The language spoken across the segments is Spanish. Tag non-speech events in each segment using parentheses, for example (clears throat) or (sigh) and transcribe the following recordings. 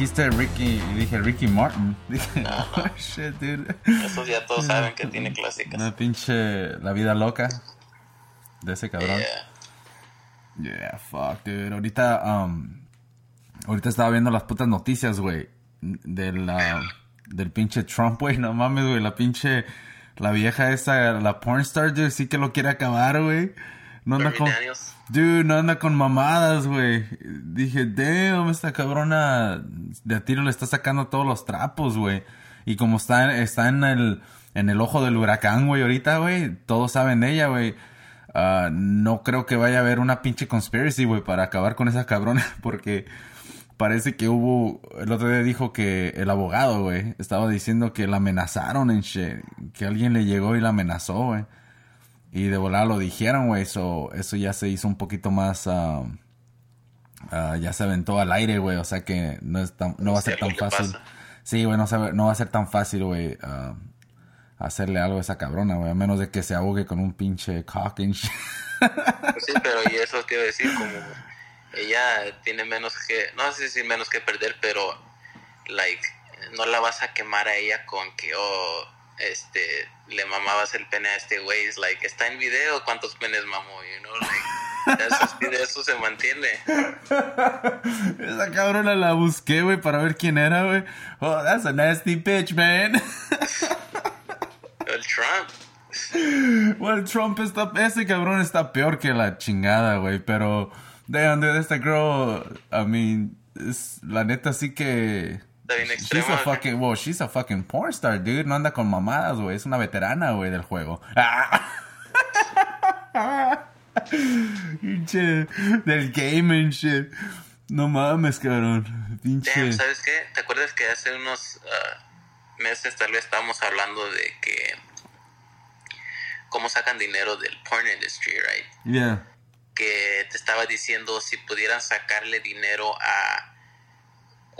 dijiste Ricky, y dije Ricky Martin, (laughs) dije, (laughs) oh shit, dude. Esos ya todos saben que tiene clásicas. Una pinche La Vida Loca de ese cabrón. Yeah. Yeah, fuck, dude. Ahorita, um, ahorita estaba viendo las putas noticias, güey, del, uh, del pinche Trump, güey, no mames, güey, la pinche, la vieja esa, la pornstar, dude, sí que lo quiere acabar, güey. No anda con... Dude, no anda con mamadas, güey. Dije, damn, esta cabrona de a tiro le está sacando todos los trapos, güey. Y como está, está en el, en el ojo del huracán, güey, ahorita, güey, todos saben de ella, güey. Uh, no creo que vaya a haber una pinche conspiracy, güey, para acabar con esa cabrona, (laughs) porque parece que hubo, el otro día dijo que el abogado, güey, estaba diciendo que la amenazaron en shit, que alguien le llegó y la amenazó, güey. Y de volar lo dijeron, güey. So, eso ya se hizo un poquito más. Uh, uh, ya se aventó al aire, güey. O sea que no, es tan, no va a ser tan fácil. Sí, güey, no, no, va a ser tan fácil, güey. Uh, hacerle algo a esa cabrona, güey. A menos de que se ahogue con un pinche cock and shit. Pues sí, pero y eso quiero decir, como. Ella tiene menos que. No sé si menos que perder, pero. Like. No la vas a quemar a ella con que. Oh, este le mamabas el pene a este güey, es like, está en video cuántos penes mamó, you know, like, eso, de eso se mantiene. (laughs) Esa cabrona la busqué, güey, para ver quién era, güey. Oh, that's a nasty bitch, man. el Trump. Well, Trump está, ese cabrón está peor que la chingada, güey, pero, damn, dude, esta girl, I mean, es, la neta sí que She's a fucking, well, she's a fucking porn star, dude. No anda con mamadas, güey. Es una veterana, güey, del juego. (laughs) Pinche, del game and shit. No mames, cabrón. Pinche. Damn, ¿sabes qué? ¿Te acuerdas que hace unos uh, meses tal vez estábamos hablando de que cómo sacan dinero del porn industry, right? Yeah. Que te estaba diciendo si pudieran sacarle dinero a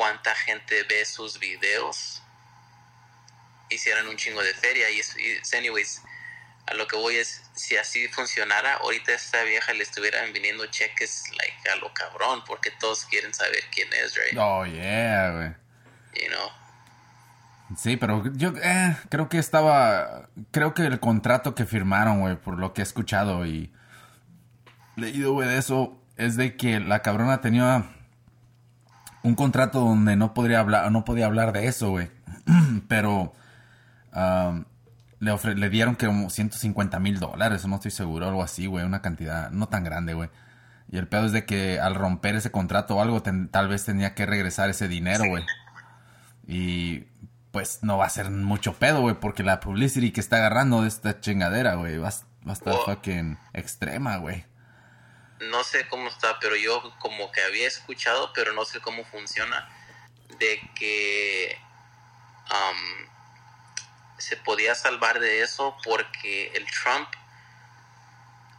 cuánta gente ve sus videos, hicieran un chingo de feria. Y, y, anyways, a lo que voy es, si así funcionara, ahorita a esta vieja le estuvieran viniendo cheques like, a lo cabrón, porque todos quieren saber quién es, right? Oh, yeah, güey. You know. Sí, pero yo eh, creo que estaba, creo que el contrato que firmaron, güey, por lo que he escuchado y leído, güey, de eso, es de que la cabrona tenía un contrato donde no podría hablar, no podía hablar de eso, güey. (clears throat) Pero um, le, ofre le dieron que como 150 mil dólares, no estoy seguro, algo así, güey, una cantidad no tan grande, güey. Y el pedo es de que al romper ese contrato o algo, tal vez tenía que regresar ese dinero, güey. Y pues no va a ser mucho pedo, güey, porque la publicity que está agarrando de esta chingadera, güey, va, va, a estar fucking extrema, güey no sé cómo está, pero yo como que había escuchado, pero no sé cómo funciona, de que um, se podía salvar de eso porque el Trump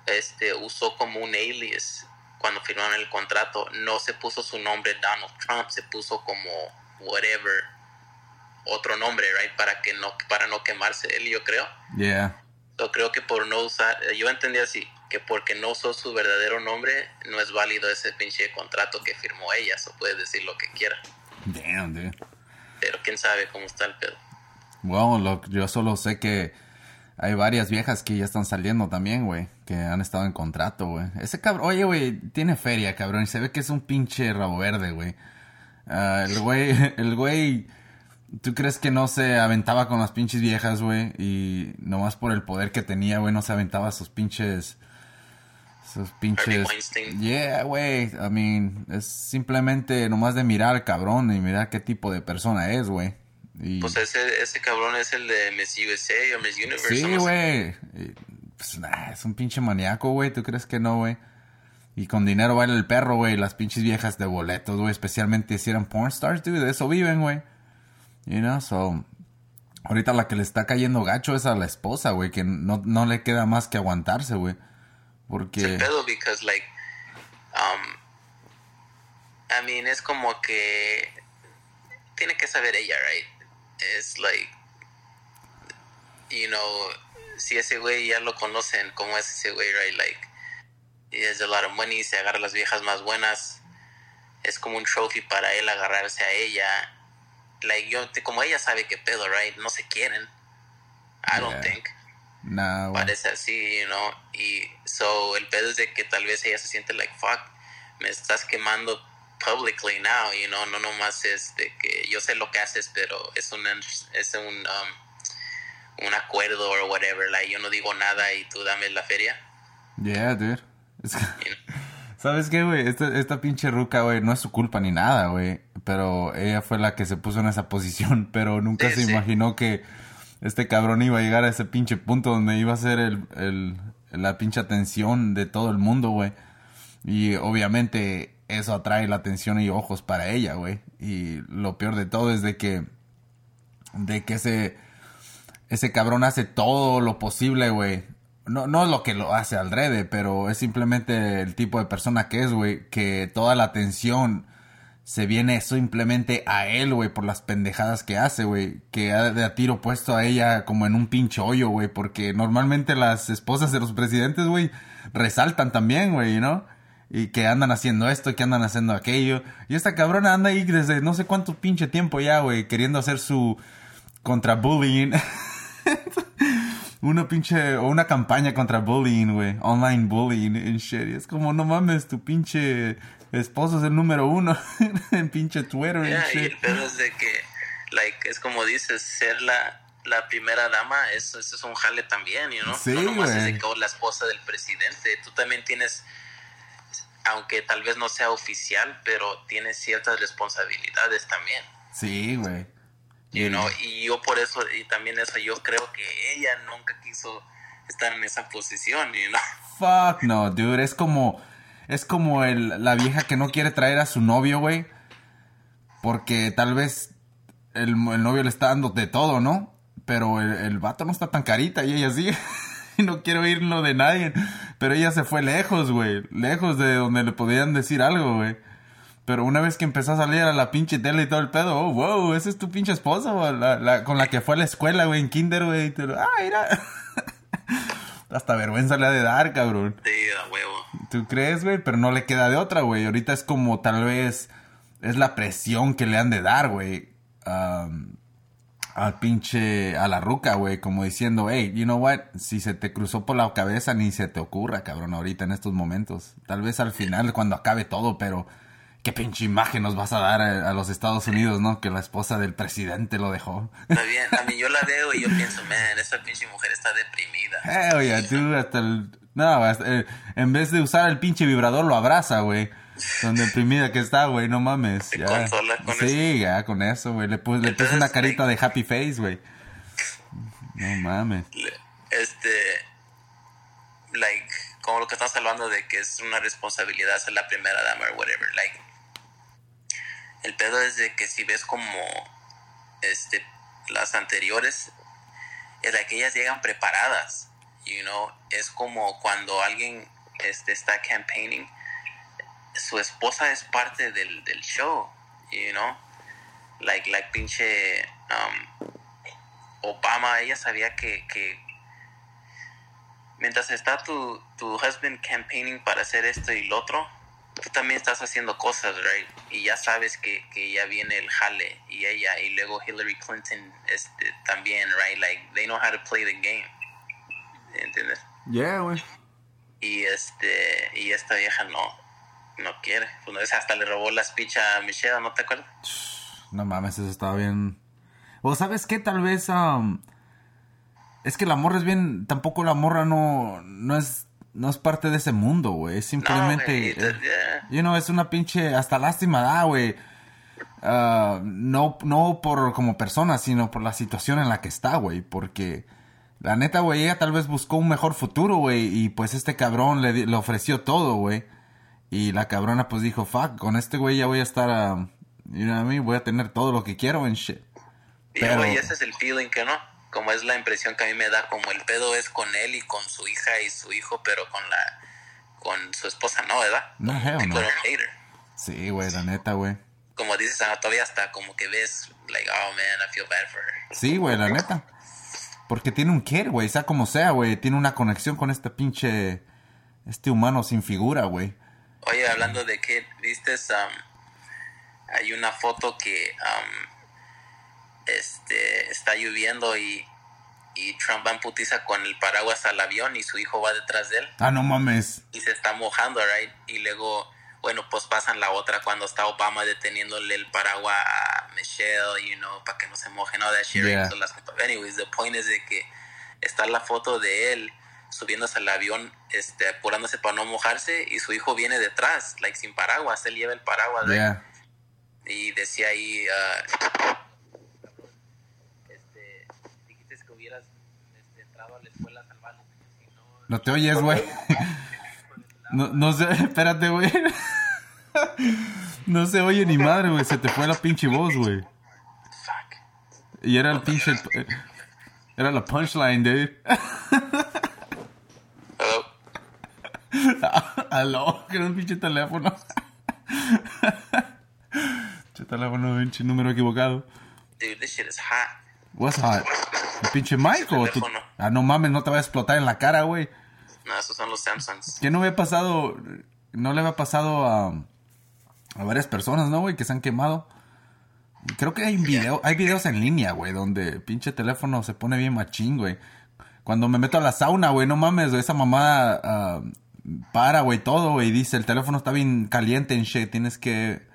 este, usó como un alias cuando firmaron el contrato. No se puso su nombre Donald Trump, se puso como whatever otro nombre, right, para que no para no quemarse él, yo creo. Yeah. Yo creo que por no usar, yo entendí así, que porque no usó su verdadero nombre, no es válido ese pinche contrato que firmó ella, o puede decir lo que quiera. Damn, dude. Pero quién sabe cómo está el pedo. Bueno, yo solo sé que hay varias viejas que ya están saliendo también, güey, que han estado en contrato, güey. Ese cabrón, oye, güey, tiene feria, cabrón, y se ve que es un pinche rabo verde, güey. Uh, el güey, (laughs) el güey ¿Tú crees que no se aventaba con las pinches viejas, güey? Y nomás por el poder que tenía, güey, no se aventaba sus pinches... Sus pinches... Yeah, güey. I mean, es simplemente nomás de mirar al cabrón y mirar qué tipo de persona es, güey. Y... Pues ese, ese cabrón es el de Miss USA o Miss Universe. Sí, güey. Pues, nah, es un pinche maníaco, güey. ¿Tú crees que no, güey? Y con dinero baila el perro, güey. Las pinches viejas de boletos, güey. Especialmente si eran porn stars, dude. De eso viven, güey. You know, so... Ahorita la que le está cayendo gacho es a la esposa, güey, que no, no le queda más que aguantarse, güey. Porque... Es pedo because, like, um, I mean, es como que tiene que saber ella, right? Es like, you know, si ese güey ya lo conocen, como es ese güey, right? Like, he has a lot of money, se agarra las viejas más buenas. Es como un trophy para él agarrarse a ella. Like, yo, como ella sabe que pedo, right? No se quieren. I don't Yeah. think. Güey. Parece así, you know. Y so el pedo es de que tal vez ella se siente like, fuck, me estás quemando publicly now, you know. No nomás es de que yo sé lo que haces, pero es un, es un, um, un acuerdo o whatever. Like, yo no digo nada y tú dame la feria. Yeah, dude. You know. (laughs) ¿Sabes qué, güey? Esta, esta pinche ruca, güey, no es su culpa ni nada, güey. Pero ella fue la que se puso en esa posición. (laughs) Pero nunca Sí, se sí. imaginó que este cabrón iba a llegar a ese pinche punto donde iba a ser el, el- la pinche atención de todo el mundo, güey. Y obviamente eso atrae la atención y ojos para ella, güey. Y lo peor de todo es de que... De que ese... Ese cabrón hace todo lo posible, güey. No, no es lo que lo hace al pero es simplemente el tipo de persona que es, güey. Que toda la atención se viene simplemente a él, güey, por las pendejadas que hace, güey. Que ha de a tiro puesto a ella como en un pinche hoyo, güey. Porque normalmente las esposas de los presidentes, güey, resaltan también, güey, ¿no? Y que andan haciendo esto, que andan haciendo aquello. Y esta cabrona anda ahí desde no sé cuánto pinche tiempo ya, güey, queriendo hacer su contra bullying. (laughs) una pinche, o una campaña contra bullying, güey. Online bullying and shit. Y es como, no mames, tu pinche esposo es el número uno (laughs) en pinche Twitter and Yeah, y shit. el pedo es de que, like, es como dices, ser la, la primera dama, eso, eso es un jale también, you know? Sí, no nomás es de que oh, la esposa del presidente, tú también tienes, aunque tal vez no sea oficial, pero tienes ciertas responsabilidades también. Sí, güey. You know, y yo por eso, y también eso, yo creo que ella nunca quiso estar en esa posición, you know? Fuck no, dude. Es como. Es como el, la vieja que no quiere traer a su novio, güey. Porque tal vez el, el novio le está dando de todo, ¿no? Pero el, el vato no está tan carita y ella sí. (laughs) Y no quiere oírlo de nadie. Pero ella se fue lejos, güey. Lejos de donde le podían decir algo, güey. Pero una vez que empezó a salir a la pinche tele y todo el pedo, oh, wow, esa es tu pinche esposa, la, la- con la que fue a la escuela, güey, en kinder, güey. y te lo- Ah, mira. (laughs) Hasta vergüenza le ha de dar, cabrón. Sí, a huevo. ¿Tú crees, güey? Pero no le queda de otra, güey. Ahorita es como tal vez es la presión que le han de dar, güey. am, al pinche, a la ruca, güey. Como diciendo, hey, you know what? Si se te cruzó por la cabeza, ni se te ocurra, cabrón, ahorita en estos momentos. Tal vez al final, cuando acabe todo, pero qué pinche imagen nos vas a dar a, a los Estados Unidos, ¿no? Que la esposa del presidente lo dejó. Está bien, a mí yo la veo y yo pienso, man, esa pinche mujer está deprimida. Hell yeah, dude, hasta el... No, hasta, eh, en vez de usar el pinche vibrador, lo abraza, güey. Tan deprimida que está, güey, no mames. Te ya. consola con sí, ya, con eso, güey. Le puse, le puse Entonces, una carita de happy face, güey. No mames. Este, like, como lo que estás hablando de que es una responsabilidad ser la primera dama o whatever, like, el pedo es de que si ves como, este, las anteriores, es de que ellas llegan preparadas, you know, es como cuando alguien, este, está campaigning, su esposa es parte del, del show, you know, like, like pinche, um, Obama, ella sabía que, que mientras está tu, tu husband campaigning para hacer esto y lo otro, tú también estás haciendo cosas, right? Y ya sabes que, que ya viene el jale y ella, y luego Hillary Clinton este, también, right? Like, they know how to play the game. ¿Entiendes? Yeah, güey. Y este, y esta vieja no, no quiere. Pues no es hasta le robó la speech a Michelle, ¿no te acuerdas? No mames, eso estaba bien. O sabes qué, tal vez. am, es que la morra es bien. Tampoco la morra no. No es. No es parte de ese mundo, güey. Es simplemente. güey, eh, yeah. you know, es una pinche. Hasta lástima da, güey. Ah, no, no por como persona, sino por la situación en la que está, güey. Porque. La neta, güey, ella tal vez buscó un mejor futuro, güey. Y pues este cabrón le, le ofreció todo, güey. Y la cabrona pues dijo, fuck, con este güey ya voy a estar a... You know what I mean? Voy a tener todo lo que quiero en shit. Pero- güey, ese es el feeling que no. Como es la impresión que a mí me da, como el pedo es con él y con su hija y su hijo, pero con la con su esposa no, ¿verdad? No, hell People no. Sí, güey, la neta, güey. Como dices, ah, todavía hasta como que ves, like, oh man, I feel bad for her. Sí, güey, la neta. Porque tiene un kid, güey, sea como sea, güey. Tiene una conexión con este pinche... Este humano sin figura, güey. Oye, hablando de kid, ¿viste? Um, hay una foto que um, este, está lloviendo y, y Trump va en putiza con el paraguas al avión y su hijo va detrás de él. Ah, no mames. Y se está mojando, right? Y luego, bueno, pues pasan la otra cuando está Obama deteniéndole el paraguas a Michelle, you know, para que no se moje, no, that shit. Yeah. So las- anyways, the point is de que está la foto de él subiéndose al avión, este, apurándose para no mojarse y su hijo viene detrás, like sin paraguas, él lleva el paraguas, right? Yeah. Y decía ahí, ah, este, dijiste que hubieras a la escuela no, No te oyes, güey. No, no sé, (laughs) espérate, güey. No se oye ni madre, güey. Se te fue la pinche voz, güey. fuck. Y era el pinche... Era la punchline, dude. Hello? Aló, que era un pinche teléfono. Pinche teléfono, pinche número equivocado. Dude, this shit is hot. What's hot? ¿El pinche mic o tu... Ah, no mames, no te va a explotar en la cara, güey. No, esos son los Samsungs. ¿Qué no había pasado? No le había pasado a, a varias personas, ¿no, güey? Que se han quemado. Creo que hay video, hay videos en línea, güey, donde pinche teléfono se pone bien machín, güey. Cuando me meto a la sauna, güey, no mames, güey, esa mamada ah, para, güey, todo, güey, y dice, el teléfono está bien caliente en shit, tienes que,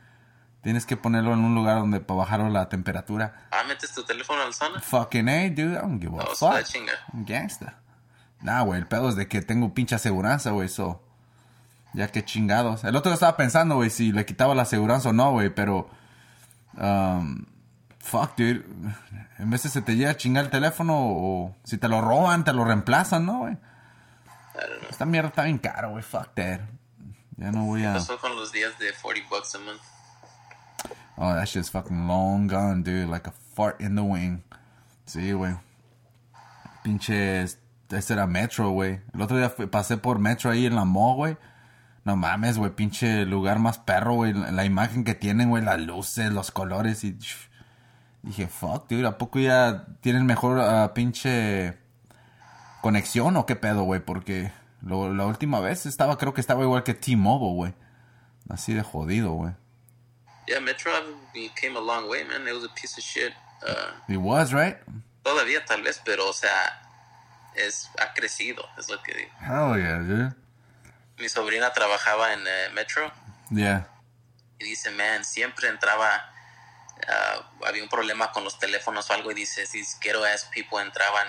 tienes que ponerlo en un lugar donde para bajar la temperatura. Ah, metes tu teléfono al sauna. Fucking A, dude, I don't give a está fuck. chinga. I'm gangsta. Nah, güey, el pedo es de que tengo pinche aseguranza, güey, so. Ya que chingados. El otro día estaba pensando, güey, si le quitaba la aseguranza o no, güey, pero. um, fuck, dude. En veces se te llega a chingar el teléfono o si te lo roban, te lo reemplazan, ¿no, güey? Esta mierda está bien cara, güey, fuck that. Ya no voy a. Pasó con los días de 40 bucks a month. Oh, that shit's fucking long gone, dude. Like a fart in the wing. Sí, güey. Pinche. Ese era Metro, güey. El otro día pasé por Metro ahí en la mall, güey. No mames, güey. Pinche lugar más perro, güey. La, imagen que tienen, güey. Las luces, los colores y. Dije, fuck, dude. ¿A poco ya tienen mejor ah, pinche. conexión o qué pedo, güey? Porque lo- la última vez estaba, creo que estaba igual que T-Mobile, güey. Así de jodido, güey. Yeah, Metro we came a long way, man. It was a piece of shit. Uh, It was, right? todavía tal vez, pero o sea, es ha crecido, es lo que digo. Hell yeah, dude. Mi sobrina trabajaba en eh, Metro Yeah. y dice, man, siempre entraba, ah, había un problema con los teléfonos o algo y dice, si quiero as people entraban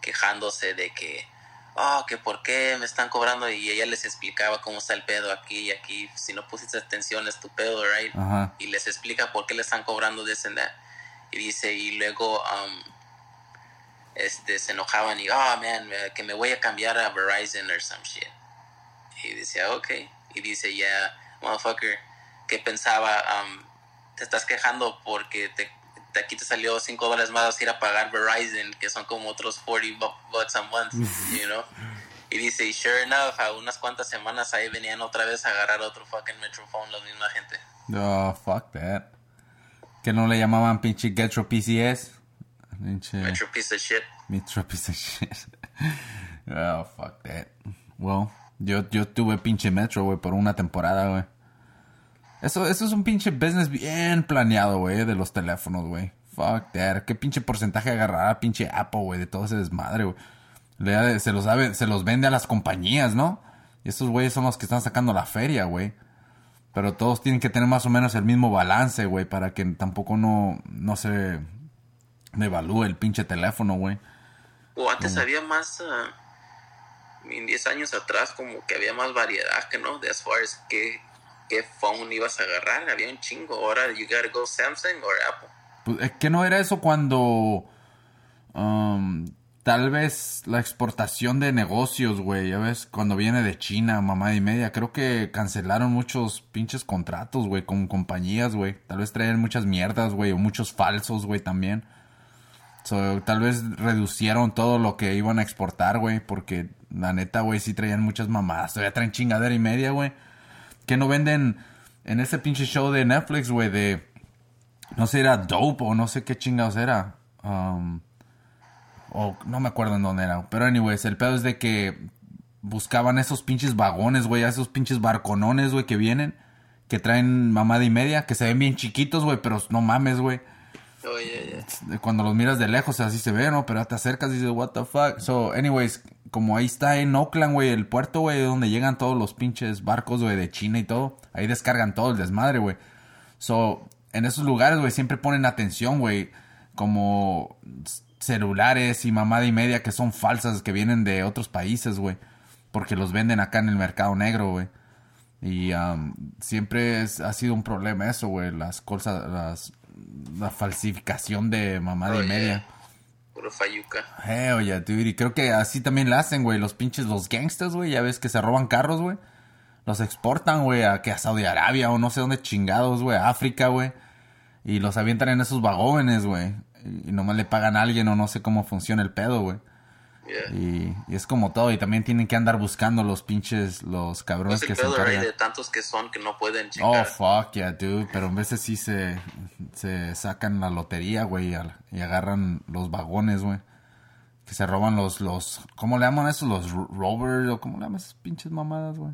quejándose de que, oh, que por qué me están cobrando y ella les explicaba cómo está el pedo aquí y aquí, si no pusiste atención es tu pedo, right? Ajá. y les explica por qué le están cobrando and that. Y dice, y luego um, este, se enojaban y, oh man, que me voy a cambiar a Verizon or some shit. Y decía, ok. Y dice, yeah, motherfucker, que pensaba, um, te estás quejando porque te, te- aquí te salió 5 dólares más ir a pagar Verizon, que son como otros 40 bu- bucks a month, you know. Y dice, sure enough, a unas cuantas semanas ahí venían otra vez a agarrar otro fucking Metrophone, la misma gente. Oh, fuck that. Que no le llamaban pinche Get Your PCS. Pinche Metro piece of shit. Metro piece of shit. (laughs) oh, fuck that. Well, yo, yo tuve pinche Metro, güey, por una temporada, güey. Eso, eso es un pinche business bien planeado, güey, de los teléfonos, güey. Fuck that. ¿Qué pinche porcentaje agarrará pinche Apple, güey, de todo ese desmadre, güey? Se los, sabe- se los vende a las compañías, ¿no? Y estos güeyes son los que están sacando la feria, güey. Pero todos tienen que tener más o menos el mismo balance, güey, para que tampoco no, no se devalúe el pinche teléfono, güey. O antes había más, ah, en 10 años atrás, como que había más variedad, que no, de as far as qué, qué phone ibas a agarrar, había un chingo. Ahora, you gotta go Samsung or Apple. Pues, es que no era eso cuando um, tal vez la exportación de negocios, güey, ya ves, cuando viene de China, mamá y media, creo que cancelaron muchos pinches contratos, güey, con compañías, güey. Tal vez traían muchas mierdas, güey, o muchos falsos, güey, también. So, tal vez reducieron todo lo que iban a exportar, güey, porque la neta, güey, sí traían muchas mamadas. Todavía traen chingadera y media, güey. Que no venden en ese pinche show de Netflix, güey, de... No sé, era Dope o no sé qué chingados era. Um, O no me acuerdo en dónde era. Pero anyways, el pedo es de que buscaban esos pinches vagones, güey, esos pinches barconones, güey, que vienen, que traen mamada y media, que se ven bien chiquitos, güey, pero no mames, güey. Oh, yeah, yeah. Cuando los miras de lejos, así se ve, ¿no? Pero te acercas y dices, what the fuck. So, anyways, como ahí está en Oakland, güey, el puerto, güey, donde llegan todos los pinches barcos, güey, de China y todo. Ahí descargan todo el desmadre, güey. So, en esos lugares, güey, siempre ponen atención, güey, como celulares y mamada y media que son falsas, que vienen de otros países, güey. Porque los venden acá en el mercado negro, güey. Y um, siempre es- ha sido un problema eso, güey. Las cosas, las, la falsificación de mamada Oh, y yeah. Puro fayuca. Hell yeah, dude. Y creo que así también la hacen, güey. Los pinches, los gangsters, güey. Ya ves que se roban carros, güey. Los exportan, güey, a, que a Saudi Arabia o no sé dónde chingados, güey. A África, güey. Y los avientan en esos vagones, güey. Y nomás le pagan a alguien o no sé cómo funciona el pedo, güey. Yeah. Y, y es como todo. Y también tienen que andar buscando los pinches, los cabrones Pues que se encargan. de tantos que son que no pueden Oh, checar. fuck yeah, dude. Pero en veces sí se, se sacan la lotería, güey, y, agarran los vagones, güey. Que se roban los, los, ¿cómo le llaman eso? Los ro- rovers, o ¿cómo le llaman esas pinches mamadas, güey?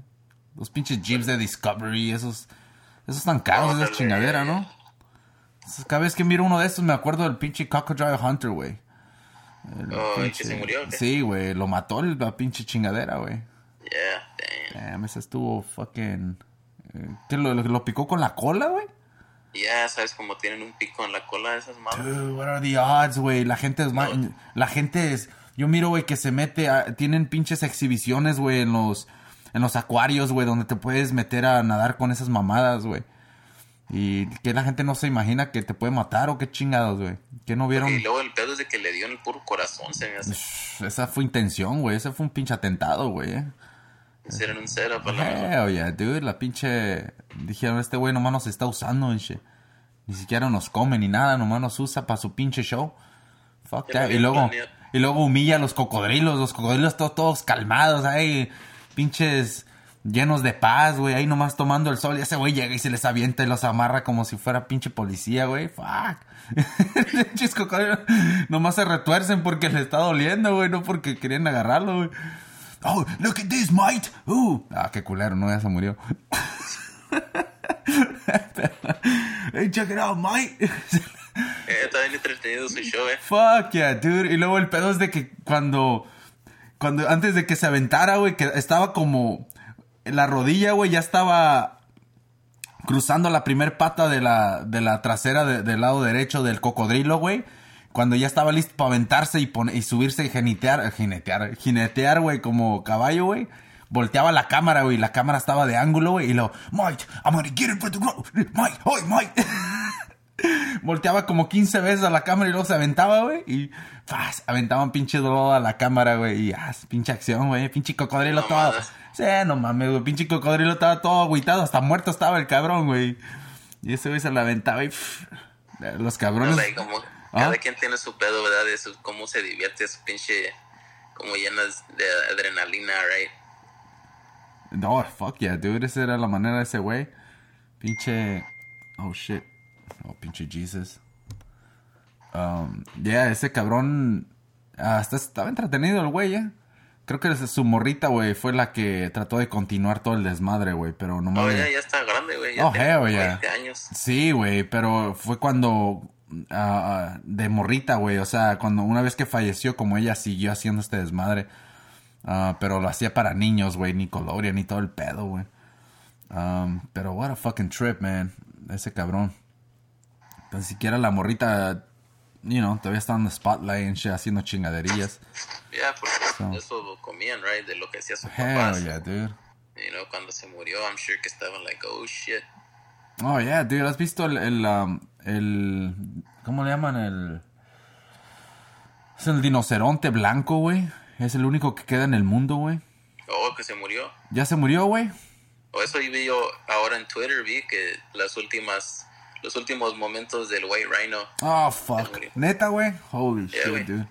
Los pinches jeeps de Discovery, esos, esos están caros, esas Órale. chingaderas, ¿no? Cada vez que miro uno de essos me acuerdo del pinche Crocodile Hunter, güey. El Oh, ¿y que pinche- se murió? qué? Sí, güey, lo mató la pinche chingadera, güey. Yeah, damn. Damn, ese estuvo fucking... eh, ¿Qué, lo, lo, lo picó con la cola, güey? Ya sabes cómo tienen un pico en la cola de esas manos. Dude, what are the odds, güey? La gente es... ma- La gente es... Yo miro, güey, que se mete a... Tienen pinches exhibiciones, güey, en los... En los acuarios, güey, donde te puedes meter a nadar con esas mamadas, güey. Y que la gente no se imagina que te puede matar o qué chingados, güey. Que no vieron... Y luego el pedo es de que le dio en el puro corazón, se me hace. Esa fue intención, güey. Ese fue un pinche atentado, güey. eh. Hicieron un setup a la mano. Hell yeah, dude. La pinche... Dijeron, este güey nomás nos está usando y shit. Ni siquiera nos come ni nada, nomás nos usa para su pinche show. Fuck that. Y luego, planeado. y luego humilla a los cocodrilos. Los cocodrilos todos, todos calmados, ahí, pinches llenos de paz, güey. Ahí nomás tomando el sol. Y ese güey llega y se les avienta y los amarra como si fuera pinche policía, güey. Fuck. (laughs) Cocodrilos nomás se retuercen porque les está doliendo, güey. No porque querían agarrarlo, güey. Oh, look at this, mate. Uh. Ah, qué culero, no, ya se murió. (laughs) hey, check it out, mate. Eh, está bien entretenido su show, eh. Fuck yeah, dude. Y luego el pedo es de que cuando, cuando, antes de que se aventara, güey, que estaba como, la rodilla, güey, ya estaba cruzando la primer pata de la, de la trasera de- del lado derecho del cocodrilo, güey. Cuando ya estaba listo para aventarse y, pone- y subirse y jinetear, jinetear, jinetear, güey, como caballo, güey. Volteaba la cámara, güey, la cámara estaba de ángulo, güey, y lo, Mike, I'm gonna get it for the ground. Mike, hoy, Mike. (laughs) Volteaba como 15 veces a la cámara y luego se aventaba, güey. Y ¡fas! aventaban pinche dolor a la cámara, güey. Y ah, pinche acción, güey. Pinche cocodrilo No todo. mames. Sí, no mames, güey. Pinche cocodrilo estaba todo agüitado. Hasta muerto estaba el cabrón, güey. Y ese güey se la aventaba y pff, los cabrones. No, Ah. cada quien tiene su pedo, ¿verdad? De su, cómo se divierte, su pinche, como llenas de adrenalina, right? No, fuck yeah, dude. Esa era la manera de ese güey. Pinche. Oh shit. Oh, pinche Jesus. Um, yeah, ese cabrón. Hasta estaba entretenido el güey, eh. Creo que su morrita, güey, fue la que trató de continuar todo el desmadre, güey. Pero no Oh, mames. ya, ya está grande, güey. Ya Oh, tiene hell como yeah. 20 años. Sí, güey, pero fue cuando ah, de morrita, güey, o sea, cuando una vez que falleció, como ella siguió haciendo este desmadre, Ah, pero lo hacía para niños, güey, Nickelodeon ni todo el pedo, güey. Um, pero what a fucking trip, man, ese cabrón. Ni siquiera la morrita, you know, todavía está en the spotlight and shit, haciendo chingaderías. Ya, porque So. eso lo comían, right? De lo que hacía su Hell papá. yeah, dude. You know, cuando se murió, I'm sure que estaban like, oh shit. Oh, yeah, dude, ¿has visto el, el, um, el, ¿cómo le llaman? El, es el dinoceronte blanco, güey. Es el único que queda en el mundo, güey. Oh, que se murió. Ya se murió, güey. O eso vi yo ahora en Twitter, vi que las últimas, los últimos momentos del White Rhino. Oh, fuck. Neta, güey. Holy Yeah, shit, dude.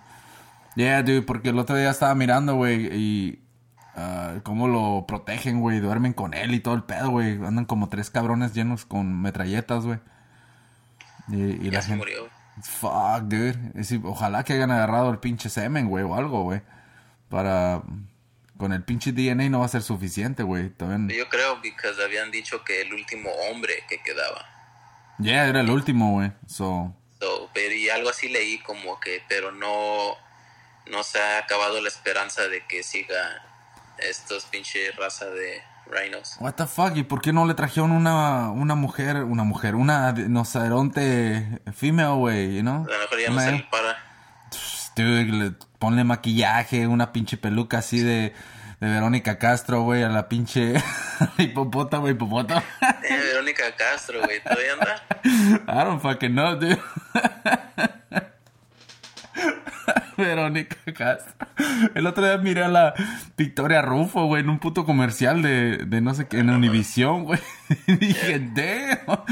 Yeah, dude, porque el otro día estaba mirando, güey, y ah, cómo lo protegen, güey. Duermen con él y todo el pedo, güey. Andan como tres cabrones llenos con metralletas, güey. Y, y Ya la se gente. murió. Fuck, dude. Ojalá que hayan agarrado el pinche semen, güey, o algo, güey. Para... Con el pinche DNA no va a ser suficiente, güey. Todavía... Yo creo, porque habían dicho que el último hombre que quedaba. Ya, yeah, era el último, güey. So... so... pero y algo así leí como que, pero no... No se ha acabado la esperanza de que siga estos pinche raza de rhinos. What the fuck, ¿y por qué no le trajeron una, una mujer, una mujer, una noceronte female, güey, you know? A lo mejor ya no se le para. Dude, le, ponle maquillaje, una pinche peluca así de, de Verónica Castro, güey, a la pinche (laughs) hipopótamo, hipopótamo. eh, Verónica Castro, güey, ¿todavía anda? (laughs) I don't fucking know, dude. (laughs) Verónica Castro. El otro día miré a la Victoria Rufo, güey, en un puto comercial de, de no sé qué, en Univisión, güey. Y (laughs) dije, damn.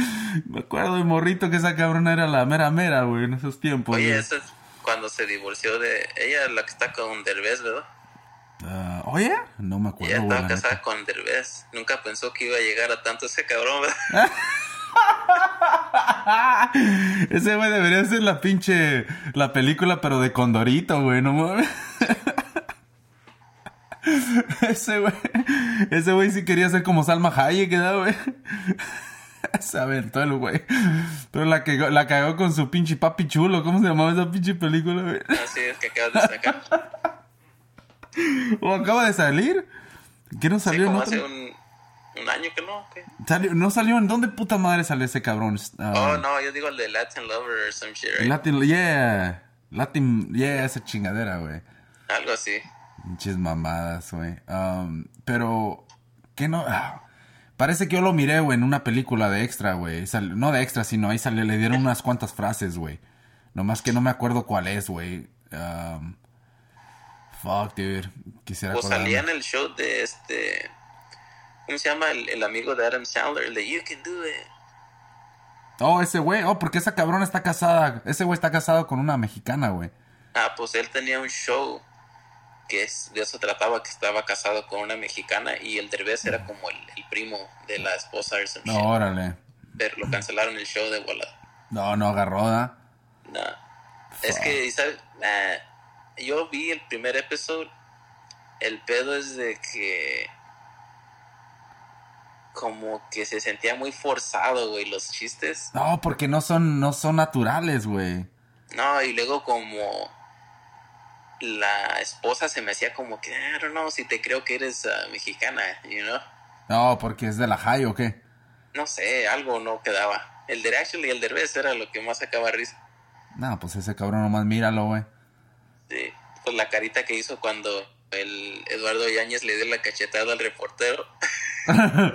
Me acuerdo de morrito que esa cabrona era la mera mera, güey, en esos tiempos. Oye, eso es cuando se divorció de... Ella la que está con Derbez, ¿verdad? Uh, ¿Oye? No me acuerdo, Ella estaba casada con Derbez. Nunca pensó que iba a llegar a tanto ese cabrón, ¿verdad? (laughs) Ese güey debería ser la pinche. La película, pero de Condorito, güey, no mames. (laughs) Ese güey. Ese güey sí quería ser como Salma Hayek, ¿verdad, güey? (laughs) Se aventó el güey. Pero la, cagó, la cagó con su pinche papi chulo. ¿Cómo se llamaba esa pinche película, güey? Así es que acabas de sacar. (laughs) ¿O acaba de salir? ¿Qué no Sí, salió en como otra? hace un, un año que no. ¿qué? Salió- ¿No salió en dónde puta madre salió ese cabrón? Ah, Oh, no, yo digo el de Latin Lover or some shit, right? Latin, yeah. Latin, yeah, esa chingadera, güey. Algo así. Pinches mamadas, güey. Um, pero, ¿qué no? Ah, parece que yo lo miré, güey, en una película de extra, güey. No de extra, sino ahí salió, le dieron unas cuantas frases, güey. Nomás que no me acuerdo cuál es, güey. Um, fuck, dude. Quisiera O acordarme. salía en el show de este. ¿Cómo se llama? El, el amigo de Adam Sandler, el de You Can Do It. Oh, ese güey. Oh, porque esa cabrona está casada. Ese güey está casado con una mexicana, güey. Ah, pues él tenía un show que es, de eso trataba, que estaba casado con una mexicana y el Derbez era como el, el primo de la esposa some No, shit. órale. Pero lo cancelaron el show de volada. No, no agarró, ¿da? No. Es que, ¿sabes? Nah, yo vi el primer episodio. El pedo es de que. Como que se sentía muy forzado, güey, los chistes. No, porque no son, no son naturales, güey. No, y luego como. La esposa se me hacía como que, I don't know, si te creo que eres ah, mexicana, you know? No, porque es de la high o qué. No sé, algo no quedaba. El de Actually, el Derbez era lo que más sacaba risa. No, pues ese cabrón nomás míralo, güey. Sí, pues la carita que hizo cuando el Eduardo Yáñez le dio la cachetada al reportero. (laughs)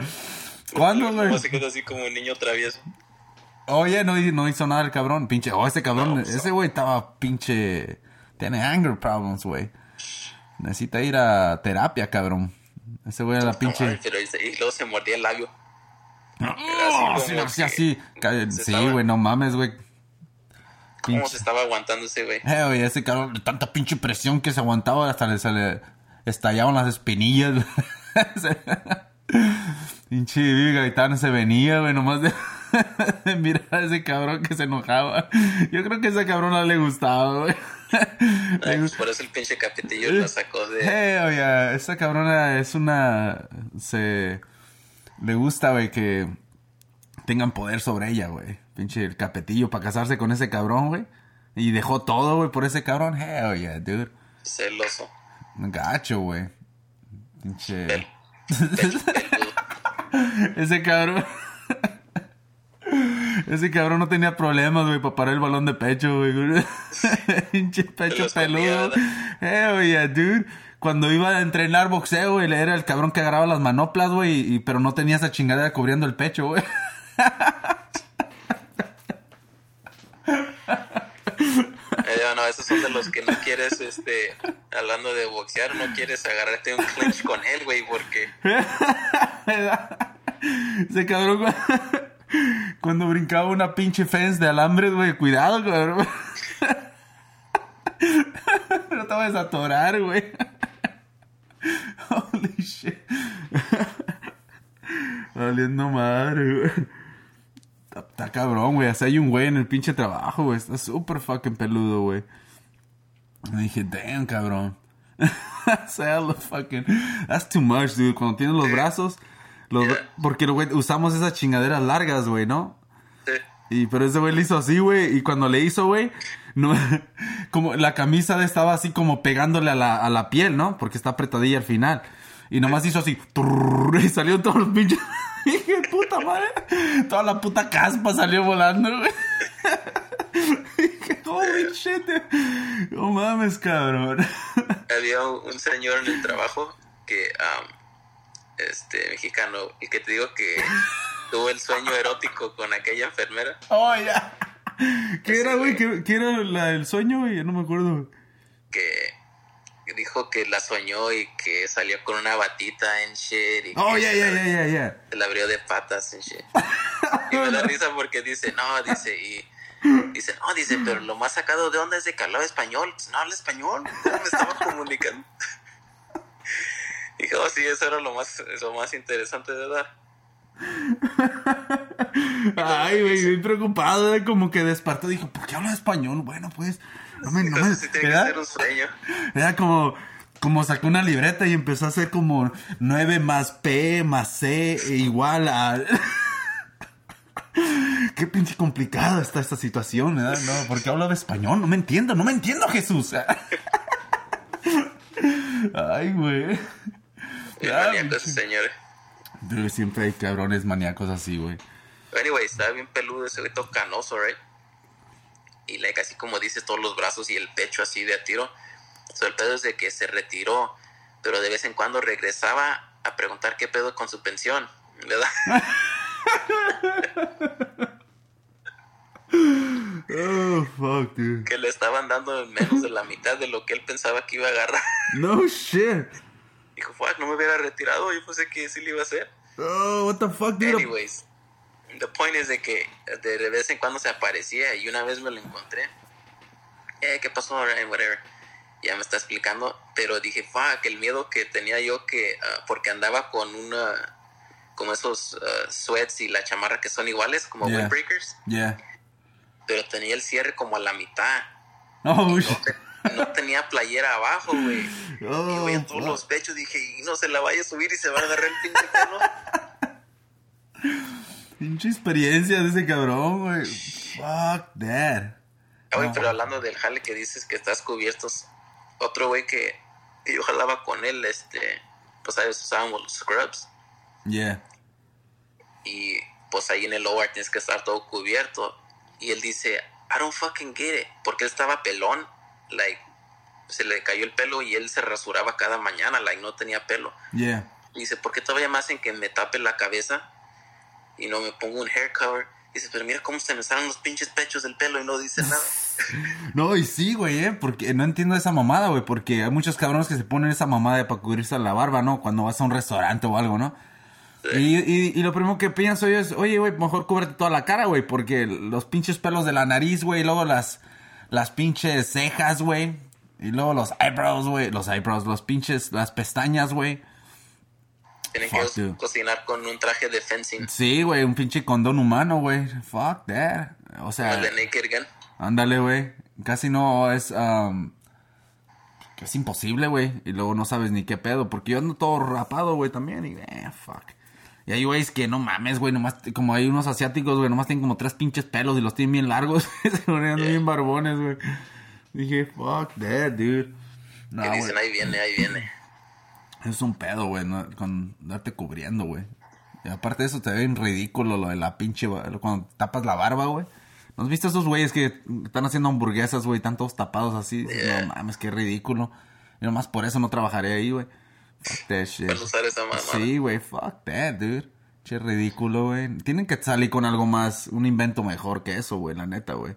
¿Cuándo, güey? se quedó así como un niño travieso. Oye, no, no hizo nada el cabrón, pinche. Oh, ese cabrón, No, pues, ese güey estaba pinche. Tiene anger problems, güey. Necesita ir a terapia, cabrón. Ese güey era la No, pinche. pero y, luego se mordía el labio. Oh, así así. Sí, güey, no mames, güey. ¿Cómo se estaba aguantando ese güey? Eh, oye, ese cabrón, de tanta pinche presión que se aguantaba, hasta le, se le estallaban las espinillas. (laughs) Pinche Vivi Gaitán se venía, güey, nomás de, (laughs) de mirar a ese cabrón que se enojaba. Yo creo que a ese cabrón no le gustaba, güey. Ay, Le pues por eso el pinche capetillo lo sacó de... Eh, oye, esa cabrona es una... Se... Le gusta, güey, que tengan poder sobre ella, güey. Pinche el capetillo para casarse con ese cabrón, güey. Y dejó todo, güey, por ese cabrón. Hell yeah, dude. celoso. Gacho, güey. Pinche... (laughs) Ese cabrón... Ese cabrón no tenía problemas, güey, para parar el balón de pecho, güey. (laughs) Pinche pecho peludo. Eh, yeah, dude. Cuando iba a entrenar boxeo, güey, era el cabrón que agarraba las manoplas, güey, pero no tenía esa chingadera cubriendo el pecho, güey. (laughs) Eh, no, esos son de que no quieres, este, hablando de boxear, no quieres agarrarte un clinch con él, güey, porque (laughs) Ese cabrón, (laughs) cuando brincaba una pinche fence de alambre, güey, cuidado, cabrón. (laughs) No te vayas a atorar, güey. Holy shit. Valiendo madre, güey. Está, Está cabrón, güey. Así hay un güey en el pinche trabajo, güey. Está súper fucking peludo, güey. Y dije, damn, cabrón. (laughs) lo fucking... That's too much, dude. Cuando tienes los brazos... Los... Yeah. Porque, güey, usamos esas chingaderas largas, güey, ¿no? Sí. Y pero ese güey le hizo así, güey. Y cuando le hizo, güey, no, (laughs) como la camisa estaba así como pegándole a la, a la piel, ¿no? Porque está apretadilla al final. Y nomás hizo así, turr, y salió todos los pinches. (laughs) Dije, puta madre. Toda la puta caspa salió volando, güey. Holy shit. No mames, cabrón. Había un señor en el trabajo que, um, este, mexicano, y que te digo que tuvo el sueño erótico con aquella enfermera. Oh, ya. ¿Qué era, güey? ¿Qué, qué era la, el sueño, güey? No me acuerdo. que dijo que la soñó y que salió con una batita en shit y Oh, ya, ya, ya, ya. se la abrió de patas en shit. Y me da (laughs) risa porque dice, no, dice, y dice, no, dice, pero lo más sacado de onda es de que hablaba español. No habla español, (laughs) ¿cómo me estaba comunicando? (laughs) Dijo, oh, sí, eso era lo más, lo más interesante de verdad. (laughs) Ay, güey, bien preocupado, era como que despertó, dijo, ¿por qué habla español? Bueno, pues, no me, no me, ser un sueño. Era como, como sacó una libreta y empezó a hacer como 9 más P más C igual a... (laughs) Qué pinche complicada está esta situación, ¿verdad? No, porque hablaba español, no me entiendo, no me entiendo, Jesús. (laughs) Ay, güey. Bien Ya, maníaco ese señor. Pero siempre hay cabrones maníacos así, güey. Anyway, estaba bien peludo ese güey todo canoso, right? Y like, así como dices, todos los brazos y el pecho así de a tiro. So, el pedo es de que se retiró, pero de vez en cuando regresaba a preguntar qué pedo con su pensión, ¿verdad? (laughs) Oh, fuck, dude. que le estaban dando menos de la mitad de lo que él pensaba que iba a agarrar. No shit. Dijo, fuck, no me hubiera retirado, yo pensé que sí le iba a hacer. Oh, what the fuck, dude. Anyways, the point es de que de vez en cuando se aparecía y una vez me lo encontré. Eh, ¿qué pasó? Whatever. Ya me está explicando, pero dije, fuck, el miedo que tenía yo que, ah, porque andaba con una, como esos ah, sweats y la chamarra que son iguales, como Yeah. windbreakers, Yeah. pero tenía el cierre como a la mitad. Oh, No, te- no tenía playera abajo, güey. (laughs) Y Oh, veía todos fuck. los pechos, dije, y no se la vaya a subir y se va a agarrar el pinche pelo. (laughs) Pinche experiencia de ese cabrón, güey. Fuck that. Oye, No. pero hablando del jale que dices que estás cubiertos, otro güey que, que yo jalaba con él, este, pues sabes, usábamos los scrubs Yeah. y pues ahí en el OR tienes que estar todo cubierto y él dice, I don't fucking get it, porque él estaba pelón, like, se le cayó el pelo y él se rasuraba cada mañana, like, no tenía pelo. Yeah. Y dice, ¿por qué todavía me hacen que me tape la cabeza y no me pongo un hair cover? Dice, pero mira cómo se me salen los pinches pechos del pelo y no dice nada. (laughs) No, y sí, güey, eh, porque no entiendo esa mamada, güey, porque hay muchos cabrones que se ponen esa mamada para cubrirse la barba, ¿no? Cuando vas a un restaurante o algo, ¿no? Y, y, y lo primero que pienso yo es, oye, güey, mejor cúbrete toda la cara, güey, porque los pinches pelos de la nariz, güey, y luego las, las pinches cejas, güey, y luego los eyebrows, güey, los eyebrows, los pinches, las pestañas, güey. Tienen Fuck, que dude. cocinar con un traje de fencing. Sí, güey, un pinche condón humano, güey. Fuck that. O sea, de Naked Gun. ándale, güey. Casi no es, um, es imposible, güey. Y luego no sabes ni qué pedo, porque yo ando todo rapado, güey, también. Y, eh, fuck. Y hay güeyes que no mames, güey, nomás, como hay unos asiáticos, güey, nomás tienen como tres pinches pelos y los tienen bien largos. (laughs) Se ponen Yeah. bien barbones, güey. Dije, fuck that, dude. No, que dicen, ahí viene, ahí viene. Es un pedo, güey, ¿no? con darte cubriendo, güey. Y aparte de eso te ve bien ridículo lo de la pinche... Cuando tapas la barba, güey. ¿No has visto esos güeyes que están haciendo hamburguesas, güey? Están todos tapados así. Yeah. No mames, qué ridículo. Y nomás por eso no trabajaré ahí, güey. Fuck that shit. Para usar esa mamá. Sí, güey, fuck that, dude. Che, ridículo, güey. Tienen que salir con algo más, un invento mejor que eso, güey, la neta, güey.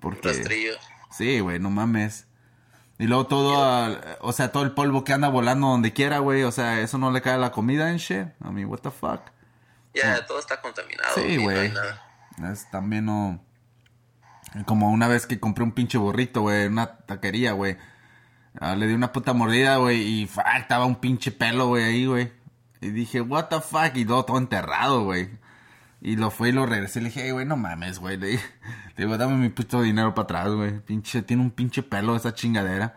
Porque... Rastrillo. Sí, güey, no mames. Y luego todo, o sea, todo el polvo que anda volando donde quiera, güey. O sea, eso no le cae a la comida en shit. I mean, what the fuck. Ya, todo está contaminado. Sí, no güey. Es también no. Como una vez que compré un pinche burrito, güey, en una taquería, güey. Ah, le di una puta mordida, güey, y fuck, estaba un pinche pelo, güey, ahí, güey. Y dije, what the fuck, y todo, todo enterrado, güey. Y lo fue y lo regresé. Le dije, "Ey, güey, no mames, güey. Le (laughs) le digo, dame mi puto dinero para atrás, güey. Pinche, tiene un pinche pelo esa chingadera.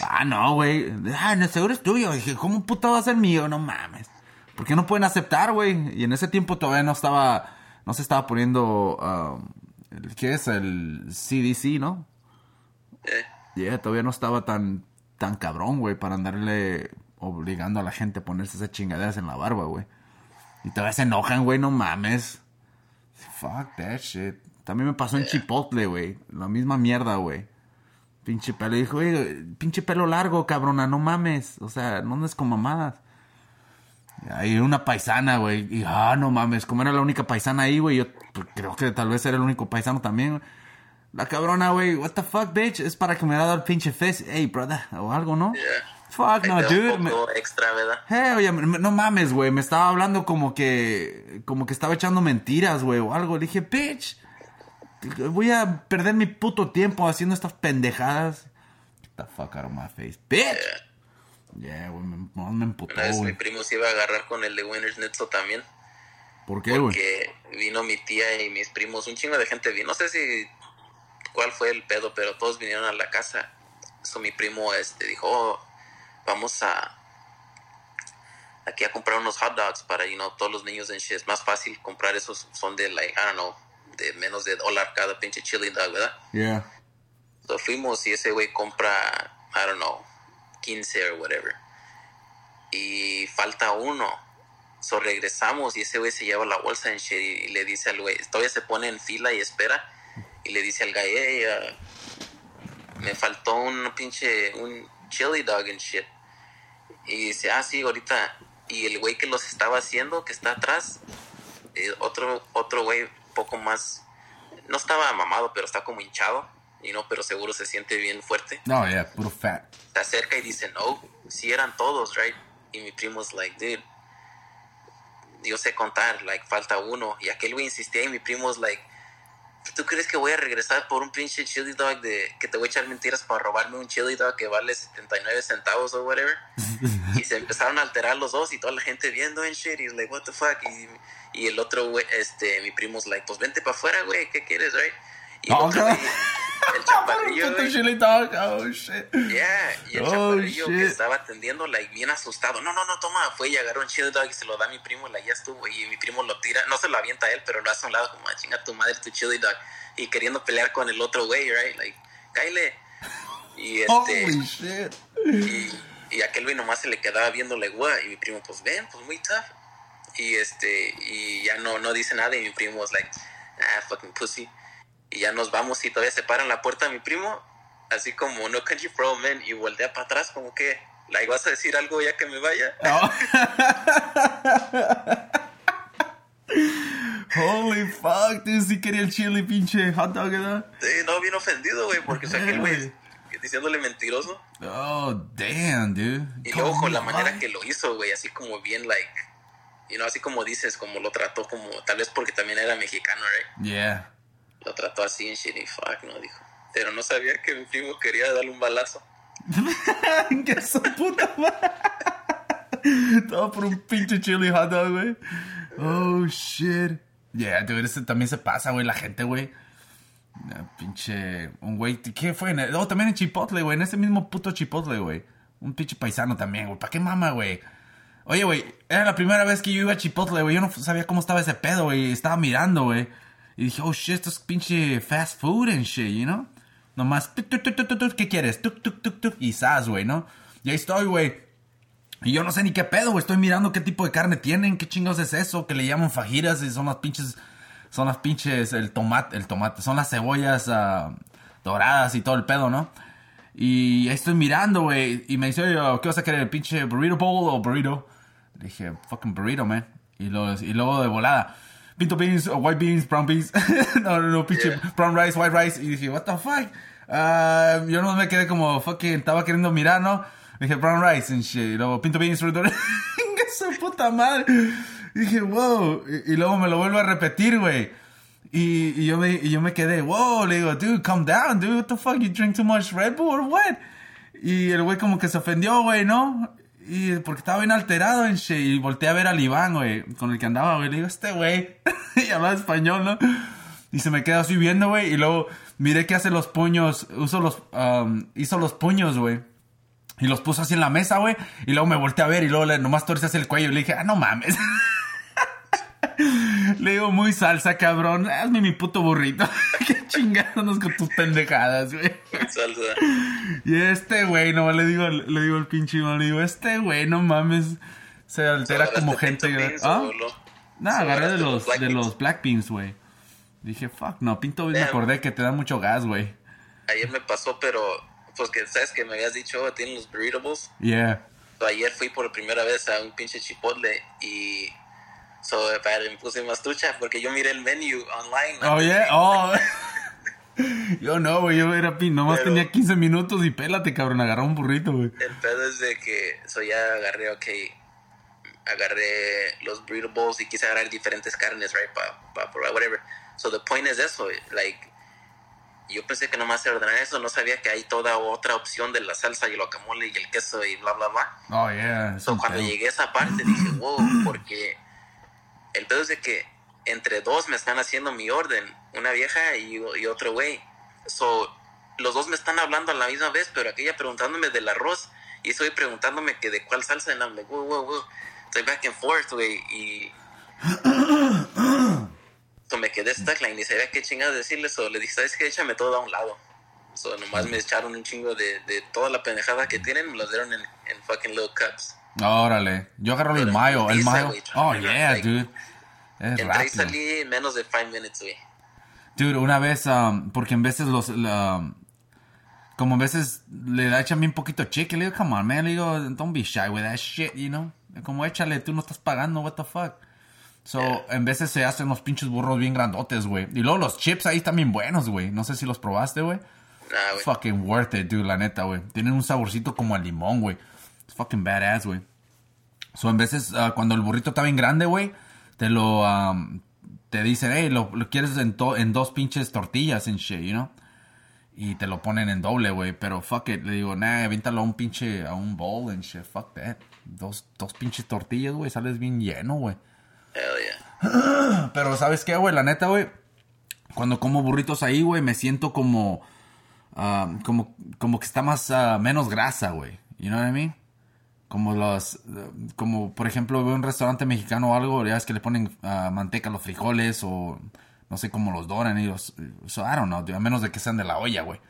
Ah, no, güey. Ah, no, seguro es tuyo. dije, ¿cómo puto va a ser mío? No mames. ¿Por qué no pueden aceptar, güey? Y en ese tiempo todavía no estaba, no se estaba poniendo, el- ¿qué es? El CDC, ¿no? Eh, Yeah, todavía no estaba tan, tan cabrón, güey, para andarle obligando a la gente a ponerse esas chingaderas en la barba, güey. Y todavía se enojan, güey, no mames. Fuck that shit. También me pasó en Chipotle, güey. La misma mierda, güey. Pinche pelo. Dijo, güey, pinche pelo largo, cabrona, no mames. O sea, no andes con mamadas. Y Ahí una paisana, güey. Y, ah, no mames, como era la única paisana ahí, güey. Yo pues, creo que tal vez era el único paisano también, güey. La cabrona, güey, what the fuck, bitch. Es para que me da el pinche face. Hey, brother, o algo, ¿no? yeah. Fuck, no, dude. un me- poco extra, ¿verdad? Hey, oye, me- no mames, güey. Me estaba hablando como que. Como que estaba echando mentiras, güey, o algo. Le dije, bitch. Voy a perder mi puto tiempo haciendo estas pendejadas. Get the fuck out of my face, bitch. Yeah, güey, me, no, me emputó, Una vez mi primo se iba a agarrar con el de Winners Netso también. ¿Por qué, güey? Porque vino mi tía y mis primos, un chingo de gente vino. No sé si cuál fue el pedo, pero todos vinieron a la casa. So mi primo este dijo, "Oh, vamos a aquí a comprar unos hot dogs para you know, todos los niños en shit. Es más fácil comprar esos, son de like, I don't know, de menos de dólar cada pinche chili dog, ¿verdad? Yeah. So fuimos y ese güey compra, I don't know, 15 o whatever. Y falta uno. So regresamos y ese güey se lleva la bolsa en shit y, y le dice al güey, todavía se pone en fila y espera. Y le dice al guy, hey, uh, me faltó un pinche, un chili dog and shit. Y dice, ah, sí, ahorita. Y el güey que los estaba haciendo, que está atrás, eh, otro, otro güey poco más, no estaba mamado, pero está como hinchado, y no, pero seguro se siente bien fuerte. No, yeah, puro fat. Se acerca y dice, no, si eran todos, right? Y mi primo es like, dude, yo sé contar, like, falta uno. Y aquel güey insistía y mi primo es like, ¿tú crees que voy a regresar por un pinche chili dog de que te voy a echar mentiras para robarme un chili dog que vale 79 centavos o whatever? (laughs) y se empezaron a alterar los dos y toda la gente viendo en shit y like, what the fuck? Y, y el otro güey, este, mi primo es like, pues vente para afuera, güey, ¿qué quieres, right? Y Oh, otro El chaparrillo, Puto güey, chili dog. Oh, shit. Yeah, y el Oh, chaparrillo que shit. estaba atendiendo, like, bien asustado. No, no, no, toma. Fue y agarró un chili dog y se lo da a mi primo, like, ya estuvo. Y mi primo lo tira, no se lo avienta a él, pero lo hace a un lado como, "Ah, chinga tu madre, tu chili dog. Y queriendo pelear con el otro güey, right? Like, cáile. Y este, Holy shit. y, y aquel güey nomás se le quedaba viéndole, güey. Y mi primo, pues ven, pues muy tough. Y este, y ya no, no dice nada. Y mi primo es like, ah, fucking pussy. Y ya nos vamos y todavía se para en la puerta mi primo, así como no country old men, y voltea para atrás, como que, like, ¿vas a decir algo ya que me vaya? Oh. (laughs) Holy fuck, dude. Sí quería el chili pinche hot dog, ¿verdad? Sí, no, bien ofendido, güey, porque o sea, aquel güey (laughs) diciéndole mentiroso. Oh, damn, dude. Y luego con la manera que lo hizo, güey, así como bien, like, you know, así como dices, como lo trató, como, tal vez porque también era mexicano, right? Yeah. Lo trató así en shit y fuck, no, dijo. Pero no sabía que mi primo quería darle un balazo. (laughs) que su puta madre. (laughs) Todo por un pinche chili hot dog, güey. Oh, shit. Yeah, dude, ese también se pasa, güey, la gente, güey. Una Pinche, un güey, ¿qué fue? Oh, también en Chipotle, güey, en ese mismo puto Chipotle, güey. Un pinche paisano también, güey. ¿Para qué mama, güey? Oye, güey, era la primera vez que yo iba a Chipotle, güey. Yo no sabía cómo estaba ese pedo, güey. Estaba mirando, güey. Y dije, oh, shit, esto es pinche fast food and shit, you know? Nomás, tuk, tuk, tuk, ¿qué quieres? Tuk, tuk, tuk, tuk, y sas, güey, ¿no? Y ahí estoy, güey. Y yo no sé ni qué pedo, güey. Estoy mirando qué tipo de carne tienen, qué chingados es eso, que le llaman fajitas y son las pinches, son las pinches, el tomate, el tomate, son las cebollas ah, doradas y todo el pedo, ¿no? Y ahí estoy mirando, güey. Y me dice, oye, ¿qué vas a querer? ¿El pinche burrito bowl o burrito? Dije, fucking burrito, man. Y luego de volada, pinto beans, uh, white beans, brown beans. (laughs) no, no, no, pinche Yeah. brown rice, white rice. Y dije, what the fuck? Ah, yo no me quedé como fucking, estaba queriendo mirar, ¿no? Dije, brown rice and shit. Y luego, pinto beans. ¡Qué (laughs) su puta madre! Y dije, wow. Y, y luego me lo vuelvo a repetir, güey. Y, y yo me, y yo me quedé, wow, le digo, dude, calm down, dude, what the fuck, you drink too much Red Bull or what? Y el güey como que se ofendió, güey, ¿no? Y porque estaba bien alterado y volteé a ver al Iván, güey, con el que andaba, güey, le digo, este güey, (laughs) y hablaba español, ¿no? Y se me queda así viendo, güey, y luego miré que hace los puños, uso los, um, hizo los puños, güey. Y los puso así en la mesa, güey. Y luego me volteé a ver y luego le, nomás torce así el cuello. Y le dije, ah, no mames. (laughs) (laughs) le digo, muy salsa, cabrón. Hazme mi puto burrito. (laughs) Qué chingados con tus pendejadas, güey. Salsa. Y este güey, nomás le digo, le digo al pinche Iván, le digo, este güey, no mames. Se altera ¿Agarraste como gente. ¿Ah? No, ¿Se agarré de los, de los black beans, güey. Dije, fuck, no, pinto beans me acordé que te da mucho gas, güey. Ayer me pasó, pero pues que sabes que me habías dicho, tienen los burritables. Yeah. So, ayer fui por primera vez a un pinche chipotle y so, padre, me puse más trucha porque yo miré el menu online. Oh, yeah, oh. (laughs) Yo no, güey, yo era pin, nomás Pero- tenía 15 minutos y pélate, cabrón, agarró un burrito, güey. El pedo es de que so, ya agarré, ok, agarré los burritables y quise agarrar diferentes carnes, right, para probar, whatever. So the point es eso, like, yo pensé que nomás se ordenar eso, no sabía que hay toda otra opción de la salsa y el guacamole y el queso y bla, bla, bla. Oh, yeah. So, cuando pedo. llegué a esa parte dije, wow, porque el pedo es de que entre dos me están haciendo mi orden, una vieja y, y otro güey. So, los dos me están hablando a la misma vez, pero aquella preguntándome del arroz y estoy preguntándome que de cuál salsa. And I'm like, wow, wow, wow. Estoy back and forth, güey, y... so, me quedé stuck, like, ni sabía qué chingados decirle. So, le dije, ¿sabes? Échame todo a un lado. So, nomás me echaron un chingo de, de toda la pendejada que tienen, me los dieron en, en fucking little cups. Órale. Yo agarro el mayo, el mayo. güey, Oh, yeah, like- dude. Es Entré y rápido. salí en menos de 5 minutes, güey. Dude, una vez, um, porque en veces los, la- como en veces le da echan bien poquito cheque, le digo, come on, man, le digo, don't be shy with that shit, you know. Como échale, tú no estás pagando, what the fuck. So, en veces se hacen los pinches burros bien grandotes, güey. Y luego los chips ahí están bien buenos, güey. No sé si los probaste, güey. Nah, güey. Fucking worth it, dude, la neta, güey. Tienen un saborcito como a limón, güey. Fucking badass, güey. So, en veces, ah, cuando el burrito está bien grande, güey, te lo, um, te dicen, hey, lo, lo quieres en, to- en dos pinches tortillas en shit, you know? Y te lo ponen en doble, güey. Pero fuck it, le digo, nah, avíntalo a un pinche, a un bowl and shit, fuck that. Dos, dos pinches tortillas, güey, sales bien lleno, güey. Hell yeah. (clears throat) Pero ¿sabes qué, güey? La neta, güey. Cuando como burritos ahí, güey, me siento como... ah, como, como que está más... ah, menos grasa, güey. You know what I mean? Como los... eh, Como, por ejemplo, veo un restaurante mexicano o algo, ya es que le ponen ah, manteca a los frijoles o... No sé cómo los doran y los... So, I don't know, dude, a menos de que sean de la olla, güey.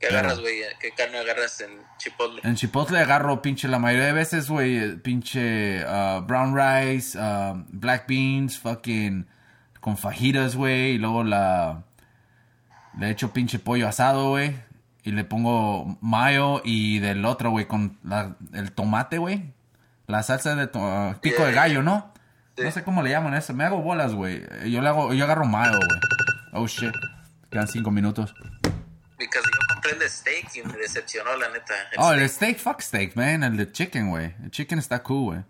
¿Qué Pero- agarras, güey? ¿Qué carne agarras en Chipotle? En Chipotle agarro pinche la mayoría de veces, güey, eh, pinche ah, brown rice, ah, black beans, fucking con fajitas, güey, y luego la le echo pinche pollo asado, güey, y le pongo mayo y del otro, güey, con la- el tomate, güey, la salsa de ah, pico Yeah, de gallo, ¿no? No sé cómo le llaman eso, me hago bolas, güey. Yo le hago, yo agarro mayo, güey. Oh shit, quedan cinco minutos. Porque yo compré el de steak y me decepcionó, la neta. El Oh, el steak. fuck steak, man. El de chicken, güey. El chicken está cool, güey.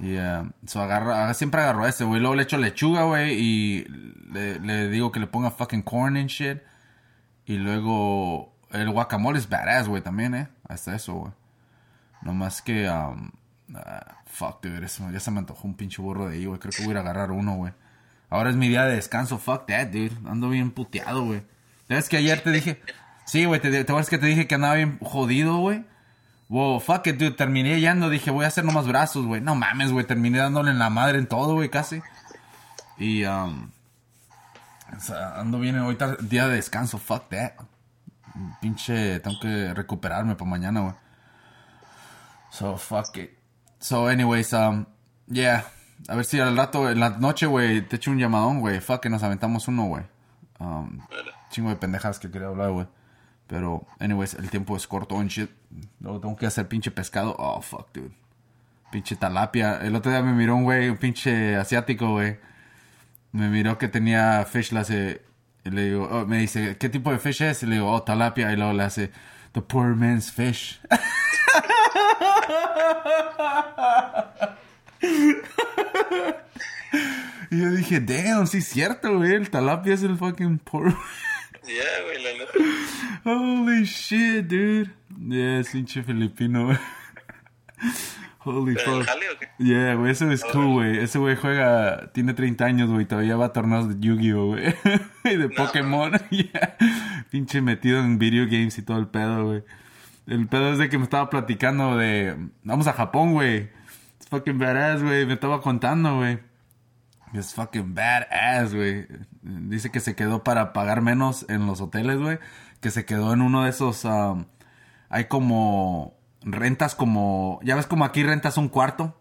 Y eh, so agarro, ah, siempre agarro ese, güey. Luego le echo lechuga, güey. Y le, le digo que le ponga fucking corn and shit. Y luego el guacamole es badass, güey, también, eh. Hasta eso, güey. Nomás que, um, ah, fuck, dude. ya se me antojó un pinche burro de ahí, güey. Creo que voy a ir a agarrar uno, güey. Ahora es mi día de descanso. Fuck that, dude. Ando bien puteado, güey. ¿Sabes que ayer te dije? Sí, güey, te, te que te dije que andaba bien jodido, güey. Wow, fuck it, dude. Terminé yendo, dije, voy a hacer nomás brazos, güey. No mames, güey. Terminé dándole en la madre en todo, güey, casi. Y, um, o sea, ando bien ahorita, día de descanso, fuck that. Pinche, tengo que recuperarme para mañana, güey. So, fuck it. So, anyways, um, yeah. A ver si al rato, en la noche, güey, te echo un llamadón, güey. Fuck que nos aventamos uno, güey. Um, chingo de pendejadas que quería hablar, güey. Pero, anyways, el tiempo es corto en shit. Luego tengo que hacer pinche pescado. Oh, fuck, dude. Pinche talapia. El otro día me miró un güey, un pinche asiático, güey. Me miró que tenía fish, le hace... y le digo, oh, me dice, ¿qué tipo de fish es? Y le digo, oh, talapia. Y luego le hace, the poor man's fish. (laughs) y yo dije, damn, sí es cierto, güey. El talapia es el fucking poor (laughs) yeah, güey, la neta. Holy shit, dude. Yeah, es pinche filipino, güey. Holy ¿Pero en el fuck. jale o qué? Yeah, güey, ese es cool, güey. Ese güey juega, tiene 30 años, güey, todavía va a torneos de Yu-Gi-Oh, güey. (laughs) y de Pokémon. (laughs) Yeah. Pinche metido en video games y todo el pedo, güey. El pedo es de que me estaba platicando de, vamos a Japón, güey. Es fucking badass, güey. Me estaba contando, güey. Es fucking badass, güey. Dice que se quedó para pagar menos en los hoteles, güey. Que se quedó en uno de esos, um, hay como rentas como, ya ves como aquí rentas un cuarto.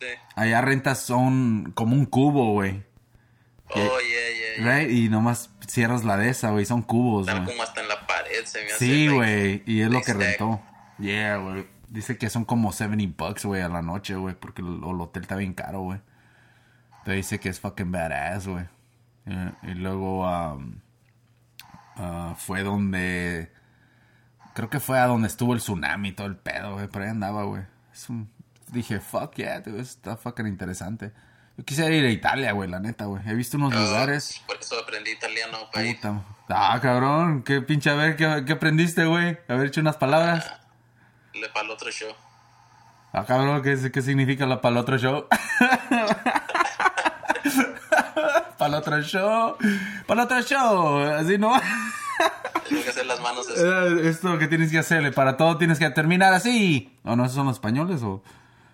Sí. Allá rentas son como un cubo, güey. Oh, yeah, yeah, yeah. Right? Y nomás cierras la de esa, güey. Son cubos, Están güey. como hasta en la pared, se me hace. Sí, güey. Y es lo que stack. rentó. Yeah, güey. Dice que son como 70 bucks, güey, a la noche, güey. Porque el, el hotel está bien caro, güey. Te dice que es fucking badass, güey. Eh, y luego um, ah, fue donde... Creo que fue a donde estuvo el tsunami y todo el pedo, güey. Por ahí andaba, güey. Un- Dije, fuck yeah, dude. Está fucking interesante. Yo quisiera ir a Italia, güey, la neta, güey. He visto unos Ah, lugares... Por eso aprendí italiano. Puta. Ah, cabrón. Qué pinche, a ver, ¿qué, qué aprendiste, güey? Haber hecho unas palabras. Le para el otro show. Ah, cabrón, ¿qué, qué significa la para el otro show? (laughs) para el otro show. Para el otro show. Así no. (laughs) Tengo que hacer las manos así. Eh, Esto es lo que tienes que hacerle. Para todo tienes que terminar así. ¿O no? ¿Esos son los españoles o...?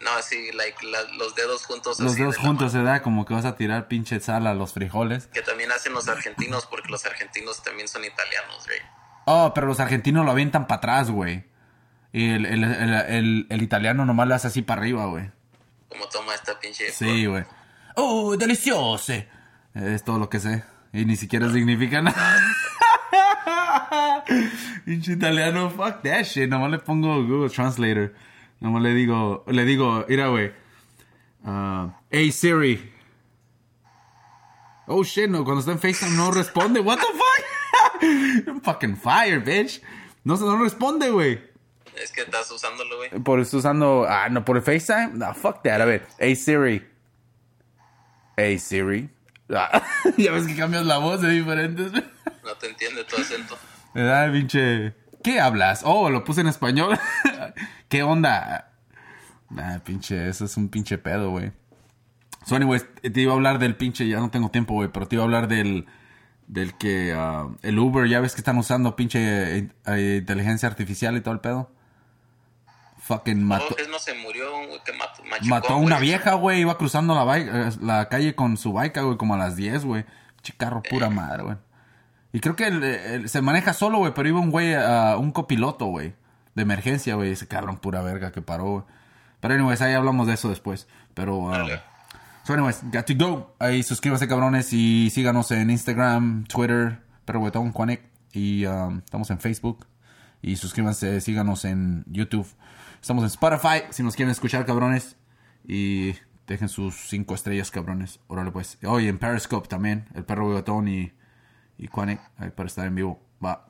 No, así, like, la- los dedos juntos. Los así dedos de juntos se da como que vas a tirar pinche sal a los frijoles. Que también hacen los argentinos, porque los argentinos también son italianos, güey. Oh, pero los argentinos lo avientan para atrás, güey. Y el, el, el, el- italiano nomás lo hace así para arriba, güey. Como toma esta pinche. Sí, güey. ¡Oh, delicioso! Es todo lo que sé. Y ni siquiera significa nada. (laughs) (laughs) Pinche italiano, fuck that shit. Nomás le pongo Google Translator. Nomás le digo, le digo, mira, güey. Ah, hey Siri. Oh shit, no, cuando está en FaceTime no responde. What the fuck? I'm (laughs) fucking fire, bitch. No, no responde, güey. Es que estás usándolo, güey. Por eso usando. Ah, no, por el FaceTime. No, fuck that. A ver. Hey Siri. Hey Siri. Ah, (laughs) ya ves que cambias la voz de diferentes. No te entiende tu acento. (laughs) Pinche. ¿Qué hablas? Oh, lo puse en español. (laughs) ¿Qué onda? Nah, pinche, eso es un pinche pedo, güey. So, anyways, te iba a hablar del pinche, ya no tengo tiempo, güey, pero te iba a hablar del. Del que. ah, el Uber, ya ves que están usando pinche eh, eh, inteligencia artificial y todo el pedo. Fucking mató. Que no se murió, güey, que mató, machucó, Mató a una vieja, güey. Iba cruzando la, eh, la calle con su bike, güey, como a las 10, güey. Pinche carro pura madre, güey. Y creo que el- el- se maneja solo, güey, pero iba un güey, ah, un copiloto, güey. De emergencia, güey. Ese cabrón pura verga que paró, güey. Pero, anyways, ahí hablamos de eso después. Pero, Dale. so, anyways, got to go. Ahí suscríbanse, cabrones, y síganos en Instagram, Twitter, Perro Huetón, Juanek. Y ah, estamos en Facebook. Y suscríbanse, síganos en YouTube. Estamos en Spotify, si nos quieren escuchar, cabrones. Y dejen sus cinco estrellas, cabrones. Órale, pues. Oye, en Periscope también, el perro bigotón y, y Quanek, ahí para estar en vivo. Va.